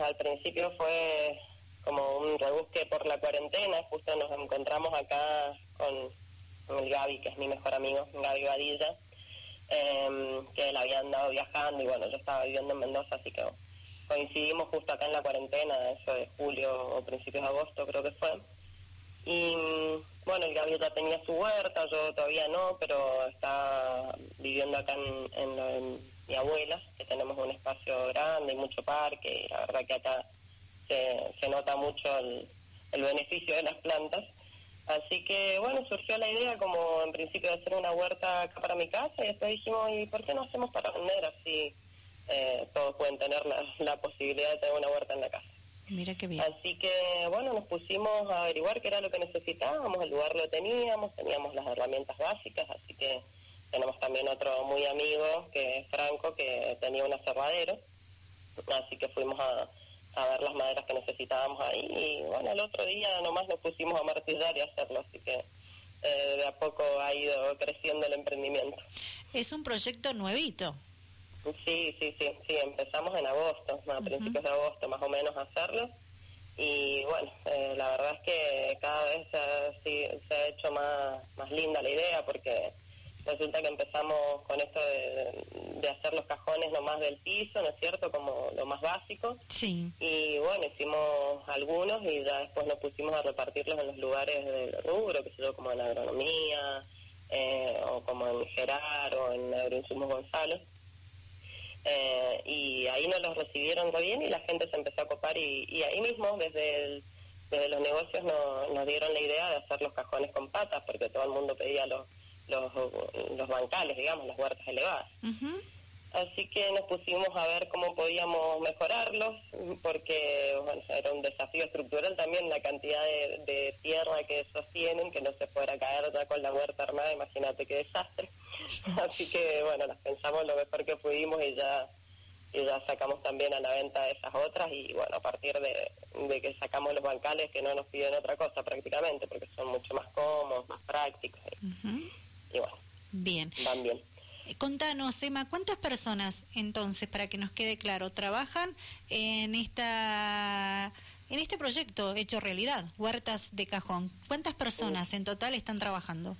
al principio fue como un rebusque por la cuarentena, justo nos encontramos acá con el Gaby, que es mi mejor amigo, Gaby Badilla, em, que él había andado viajando y bueno, yo estaba viviendo en Mendoza, así que coincidimos justo acá en la cuarentena, eso de julio o principios de agosto creo que fue. Y bueno, el ya tenía su huerta, yo todavía no, pero está viviendo acá en, mi abuela, que tenemos un espacio grande y mucho parque, y la verdad que acá se, nota mucho el, el beneficio de las plantas. Así que bueno, surgió la idea como en principio de hacer una huerta acá para mi casa y después dijimos, ¿y por qué no hacemos para vender así? Eh, todos pueden tener la, posibilidad de tener una huerta en la casa. Mira qué bien. Así que bueno, nos pusimos a averiguar qué era lo que necesitábamos, el lugar lo teníamos, teníamos las herramientas básicas, así que tenemos también otro muy amigo que es Franco, que tenía un aserradero, así que fuimos a a ver las maderas que necesitábamos ahí y bueno, el otro día nomás nos pusimos a martillar y hacerlo, así que eh, de a poco ha ido creciendo el emprendimiento. Es un proyecto nuevito. Sí, sí, sí, sí, empezamos en agosto, a principios de agosto más o menos a hacerlo y bueno, eh, la verdad es que cada vez se, se ha hecho más, más linda la idea porque resulta que empezamos con esto de, hacer los cajones nomás del piso, ¿no es cierto? Como lo más básico. Sí. Y bueno, hicimos algunos y ya después nos pusimos a repartirlos en los lugares del rubro, que sé yo, como en agronomía, eh, o como en Gerar, o en Agroinsumos Gonzalo. Eh, y ahí nos los recibieron muy bien y la gente se empezó a copar y, ahí mismo, desde, desde los negocios, nos dieron la idea de hacer los cajones con patas, porque todo el mundo pedía los los, los bancales, digamos, las huertas elevadas. Así que nos pusimos a ver cómo podíamos mejorarlos, porque bueno, era un desafío estructural también la cantidad de, tierra que sostienen, que no se fuera caer ya con la huerta armada, imagínate qué desastre. Así que bueno, las pensamos lo mejor que pudimos y ya, y ya sacamos también a la venta esas otras y bueno, a partir de, que sacamos los bancales que no nos piden otra cosa prácticamente, porque son mucho más cómodos, más prácticos y bueno, bien. van bien. Eh, contanos, Emma, ¿cuántas personas entonces, para que nos quede claro, trabajan en esta en este proyecto hecho realidad, Huertas de Cajón? ¿Cuántas personas en total están trabajando?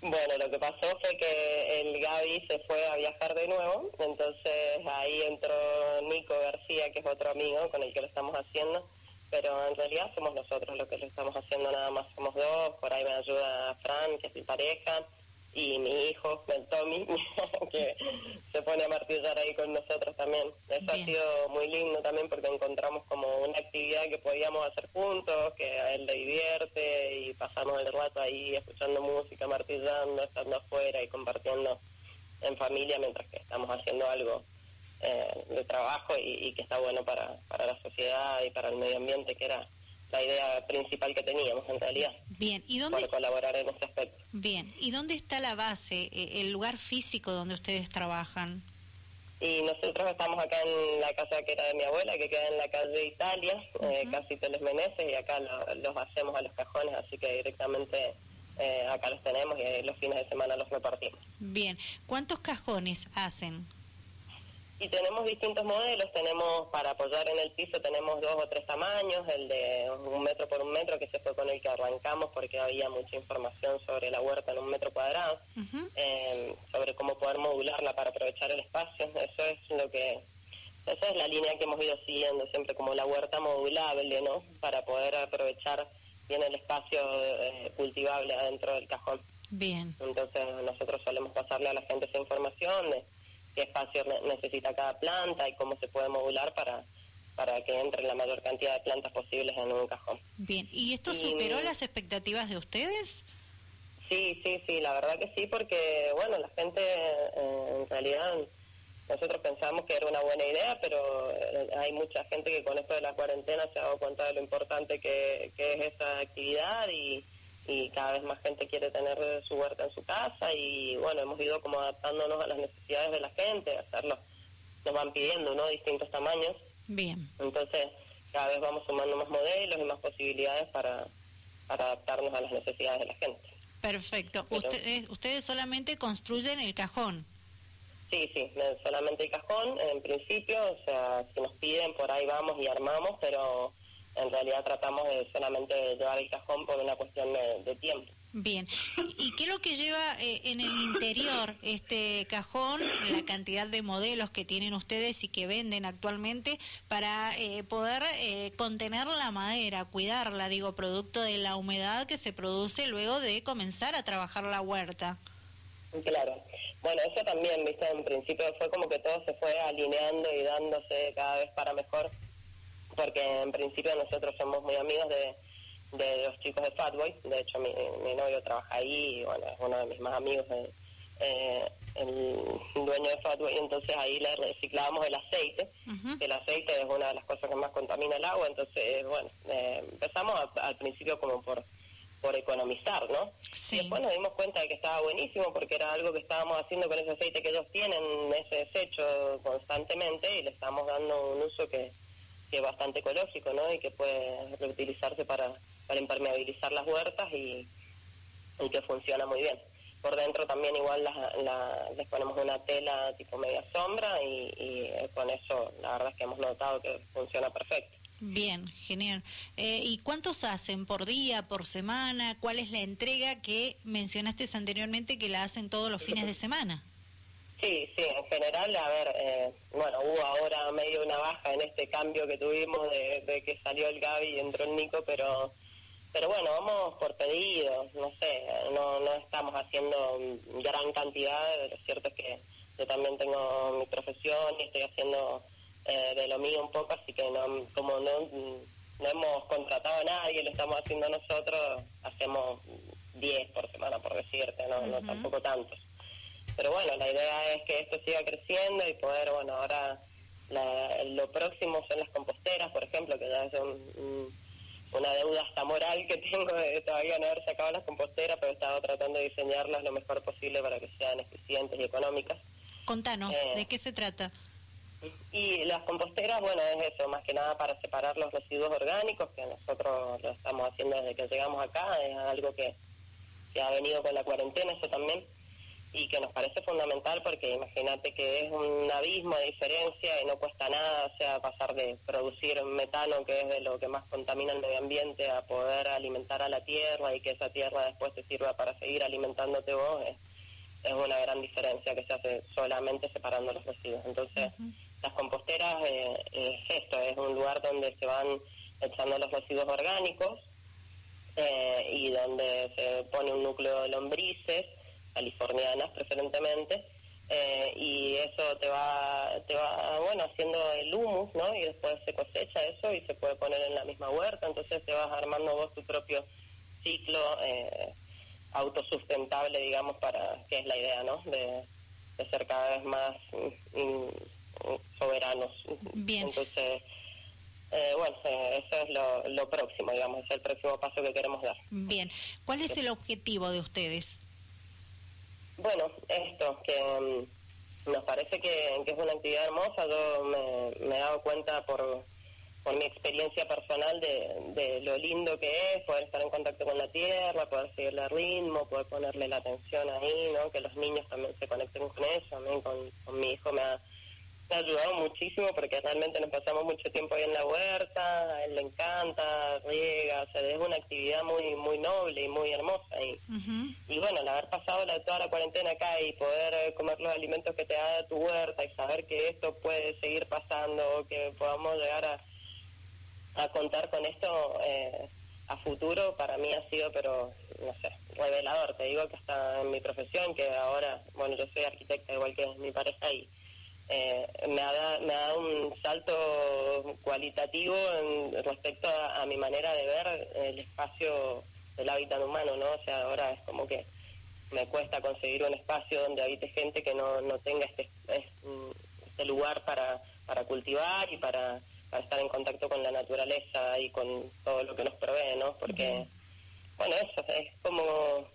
Bueno, lo que pasó fue que el Gaby se fue a viajar de nuevo, entonces ahí entró Nico García, que es otro amigo con el que lo estamos haciendo, pero en realidad somos nosotros los que lo estamos haciendo nada más, somos dos, por ahí me ayuda Fran, que es mi pareja, y mi hijo, el Tommy, que se pone a martillar ahí con nosotros también. Eso ha sido muy lindo también porque encontramos como una actividad que podíamos hacer juntos, que a él le divierte y pasamos el rato ahí escuchando música, martillando, estando afuera y compartiendo en familia mientras que estamos haciendo algo eh, de trabajo y, que está bueno para, para la sociedad y para el medio ambiente, que era la idea principal que teníamos en realidad. Bien, ¿y dónde? colaborar en ese aspecto. Bien, ¿y dónde está la base, eh, el lugar físico donde ustedes trabajan? Y nosotros estamos acá en la casa que era de mi abuela, que queda en la calle Italia, eh, casi Teles Meneses, y acá los hacemos a los cajones, así que directamente eh, acá los tenemos y los fines de semana los repartimos. Bien, ¿cuántos cajones hacen? Y tenemos distintos modelos, tenemos para apoyar en el piso, tenemos dos o tres tamaños, el de un metro por un metro, que se fue con el que arrancamos porque había mucha información sobre la huerta en un metro cuadrado, eh, sobre cómo poder modularla para aprovechar el espacio, eso es lo que, esa es la línea que hemos ido siguiendo siempre como la huerta modulable, ¿no? Para poder aprovechar bien el espacio eh, cultivable adentro del cajón. Bien. Entonces nosotros solemos pasarle a la gente esa información de qué espacio necesita cada planta y cómo se puede modular para, para que entre la mayor cantidad de plantas posibles en un cajón. Bien, ¿y esto superó las expectativas de ustedes? Sí, sí, sí, la verdad que sí, porque bueno, la gente eh, en realidad nosotros pensamos que era una buena idea, pero eh, hay mucha gente que con esto de la cuarentena se ha dado cuenta de lo importante que, que es esa actividad y, y cada vez más gente quiere tener su huerta en su casa y bueno, hemos ido como adaptándonos a las necesidades de la gente, hacerlo, nos van pidiendo, ¿no? Distintos tamaños. Bien. Entonces, cada vez vamos sumando más modelos y más posibilidades para, para adaptarnos a las necesidades de la gente. Perfecto. ustedes, ustedes solamente construyen el cajón. Sí, sí, solamente el cajón en principio, o sea, si nos piden por ahí vamos y armamos, pero en realidad tratamos de solamente llevar el cajón por una cuestión de, tiempo. Bien, ¿y qué es lo que lleva eh, en el interior este cajón, la cantidad de modelos que tienen ustedes y que venden actualmente para eh, poder eh, contener la madera, cuidarla, digo, producto de la humedad que se produce luego de comenzar a trabajar la huerta? Claro, bueno, eso también, viste, en principio fue como que todo se fue alineando y dándose cada vez para mejor porque en principio nosotros somos muy amigos de, los chicos de Fatboy, de hecho mi, novio trabaja ahí y bueno, es uno de mis más amigos, eh, el dueño de Fatboy, entonces ahí le reciclábamos el aceite, el aceite es una de las cosas que más contamina el agua, entonces bueno, eh, empezamos al principio como por por economizar, ¿no? Y después nos dimos cuenta de que estaba buenísimo porque era algo que estábamos haciendo con ese aceite que ellos tienen, ese desecho constantemente y le estamos dando un uso que, que es bastante ecológico, ¿no? Y que puede reutilizarse para, para impermeabilizar las huertas y, que funciona muy bien. Por dentro también igual la, les ponemos una tela tipo media sombra y, y, con eso la verdad es que hemos notado que funciona perfecto. Bien, genial. Eh, ¿Y cuántos hacen por día, por semana? ¿Cuál es la entrega que mencionaste anteriormente que la hacen todos los fines de semana? Sí, sí, en general, a ver, eh, bueno, hubo ahora medio una baja en este cambio que tuvimos de, que salió el Gaby y entró el Nico, pero pero bueno, vamos por pedidos, no sé, no, no estamos haciendo gran cantidad, lo cierto es que yo también tengo mi profesión y estoy haciendo eh, de lo mío un poco, así que no, como no, no hemos contratado a nadie, lo estamos haciendo nosotros, hacemos 10 por semana, por decirte, no, no tampoco tantos pero bueno, la idea es que esto siga creciendo y poder, bueno, ahora lo próximo son las composteras, por ejemplo, que ya es una deuda hasta moral que tengo de todavía no haber sacado las composteras, pero he estado tratando de diseñarlas lo mejor posible para que sean eficientes y económicas. Contanos, eh, ¿de qué se trata? Y las composteras, bueno, es eso, más que nada para separar los residuos orgánicos, que nosotros lo estamos haciendo desde que llegamos acá, es algo que, que ha venido con la cuarentena, eso también y que nos parece fundamental porque imagínate que es un abismo de diferencia y no cuesta nada, o sea, pasar de producir metano, que es de lo que más contamina el medio ambiente, a poder alimentar a la tierra y que esa tierra después te sirva para seguir alimentándote vos, es, una gran diferencia que se hace solamente separando los residuos. Entonces, las composteras eh, es esto, es un lugar donde se van echando los residuos orgánicos eh, y donde se pone un núcleo de lombrices californianas preferentemente, eh, y eso te va, te va, bueno, haciendo el humus, ¿no? Y después se cosecha eso y se puede poner en la misma huerta, entonces te vas armando vos tu propio ciclo eh, autosustentable, digamos, para, que es la idea, ¿no? De, ser cada vez más soberanos. Bien. Entonces, eh, bueno, eso es lo, lo próximo, digamos, es el próximo paso que queremos dar. Bien, ¿cuál es el objetivo de ustedes? Bueno, esto, que mm, nos parece que, es una actividad hermosa. Yo me, he dado cuenta por, por mi experiencia personal de, lo lindo que es poder estar en contacto con la tierra, poder seguirle el ritmo, poder ponerle la atención ahí, ¿no? que los niños también se conecten con eso. A mí, con, con mi hijo me ha ha ayudado muchísimo porque realmente nos pasamos mucho tiempo ahí en la huerta, a él le encanta, riega, o sea, es una actividad muy muy noble y muy hermosa. Y, y bueno, el haber pasado la, toda la cuarentena acá y poder comer los alimentos que te da tu huerta y saber que esto puede seguir pasando, que podamos llegar a, a contar con esto eh, a futuro, para mí ha sido, pero no sé, revelador. Te digo que hasta en mi profesión, que ahora, bueno, yo soy arquitecta igual que mi pareja y eh, me, ha, dado un salto cualitativo en, respecto a, mi manera de ver el espacio del hábitat humano, ¿no? O sea, ahora es como que me cuesta conseguir un espacio donde habite gente que no, no tenga este, este lugar para, para cultivar y para, para, estar en contacto con la naturaleza y con todo lo que nos provee, ¿no? Porque, bueno, eso es como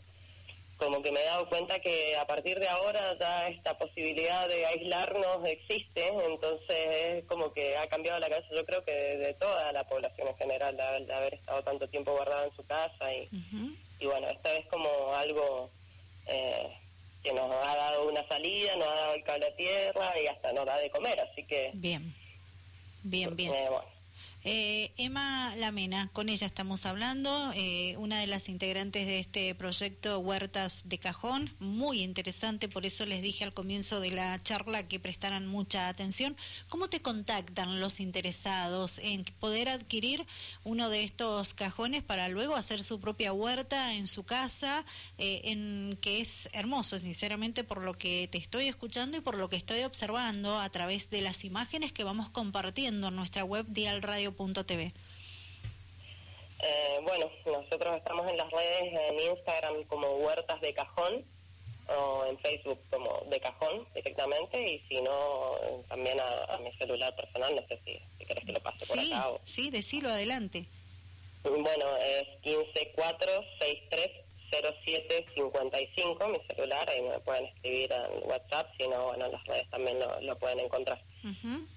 como que me he dado cuenta que a partir de ahora ya esta posibilidad de aislarnos existe, entonces es como que ha cambiado la cabeza, yo creo que de, toda la población en general, de, haber estado tanto tiempo guardada en su casa y, y bueno, esta vez como algo eh, que nos ha dado una salida, nos ha dado el cable a tierra y hasta nos da de comer, así que... Bien, bien, bien. Eh, bueno, eh, Emma Lamena, con ella estamos hablando, eh, una de las integrantes de este proyecto Huertas de Cajón, muy interesante, por eso les dije al comienzo de la charla que prestaran mucha atención. ¿Cómo te contactan los interesados en poder adquirir uno de estos cajones para luego hacer su propia huerta en su casa, eh, en que es hermoso, sinceramente, por lo que te estoy escuchando y por lo que estoy observando a través de las imágenes que vamos compartiendo en nuestra web dialradio TV? Eh, bueno, nosotros estamos en las redes, en Instagram como Huertas de Cajón o en Facebook como de Cajón directamente y si no, también a, mi celular personal, no sé si, si querés que lo pase por acá. O... Sí, decilo adelante. Bueno, es 154630755 mi celular, ahí me pueden escribir en WhatsApp, si no, bueno, en las redes también lo, lo pueden encontrar.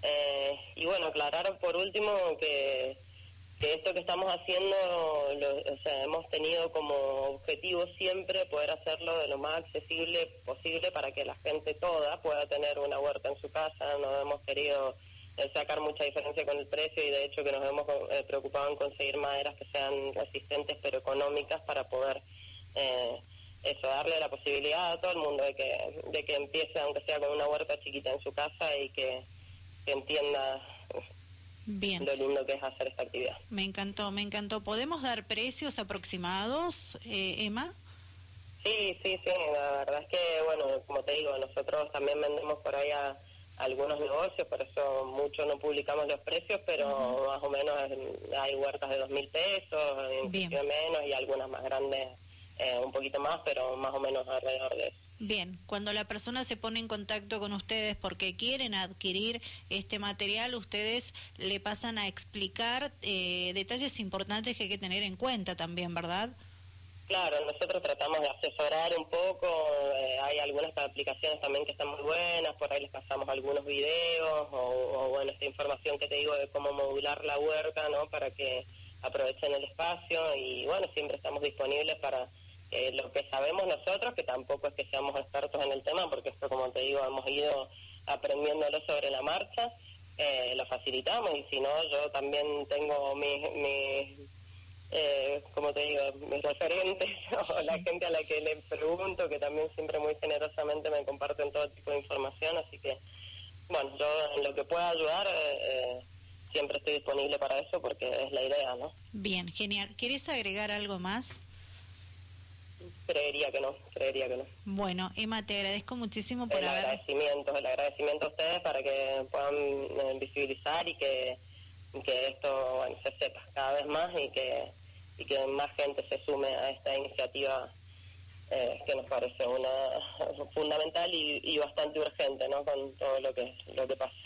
Eh, y bueno, aclarar por último que, que esto que estamos haciendo, o sea, hemos tenido como objetivo siempre poder hacerlo de lo más accesible posible para que la gente toda pueda tener una huerta en su casa. No hemos querido eh, sacar mucha diferencia con el precio y de hecho que nos hemos eh, preocupado en conseguir maderas que sean resistentes pero económicas para poder eso darle la posibilidad a todo el mundo de que de que empiece aunque sea con una huerta chiquita en su casa y que que entienda Bien. lo lindo que es hacer esta actividad. Me encantó, me encantó. ¿Podemos dar precios aproximados, eh, Emma? Sí, sí, sí. La verdad es que, bueno, como te digo, nosotros también vendemos por ahí a, algunos negocios, por eso mucho no publicamos los precios, pero más o menos hay huertas de dos mil pesos, menos y algunas más grandes eh, un poquito más, pero más o menos alrededor de eso. Bien, cuando la persona se pone en contacto con ustedes porque quieren adquirir este material, ustedes le pasan a explicar eh, detalles importantes que hay que tener en cuenta también, ¿verdad? Claro, nosotros tratamos de asesorar un poco, eh, hay algunas aplicaciones también que están muy buenas, por ahí les pasamos algunos videos o, o, bueno, esta información que te digo de cómo modular la huerta, ¿no? Para que aprovechen el espacio y bueno, siempre estamos disponibles para eh, lo que sabemos nosotros, que tampoco es que seamos expertos en el tema, porque esto, como te digo, hemos ido aprendiéndolo sobre la marcha, eh, lo facilitamos y si no, yo también tengo mis, eh, como te digo, mis referentes o la gente a la que le pregunto, que también siempre muy generosamente me comparten todo tipo de información, así que, bueno, yo en lo que pueda ayudar... siempre estoy disponible para eso porque es la idea, ¿no? Bien, genial. ¿Quieres agregar algo más? Creería que no, creería que no. Bueno, Emma, te agradezco muchísimo por el agradecimiento, el agradecimiento a ustedes para que puedan eh, visibilizar y que, que esto bueno, se sepa cada vez más y que, y que más gente se sume a esta iniciativa eh, que nos parece una fundamental y, y bastante urgente, ¿no? Con todo lo que lo que pasa.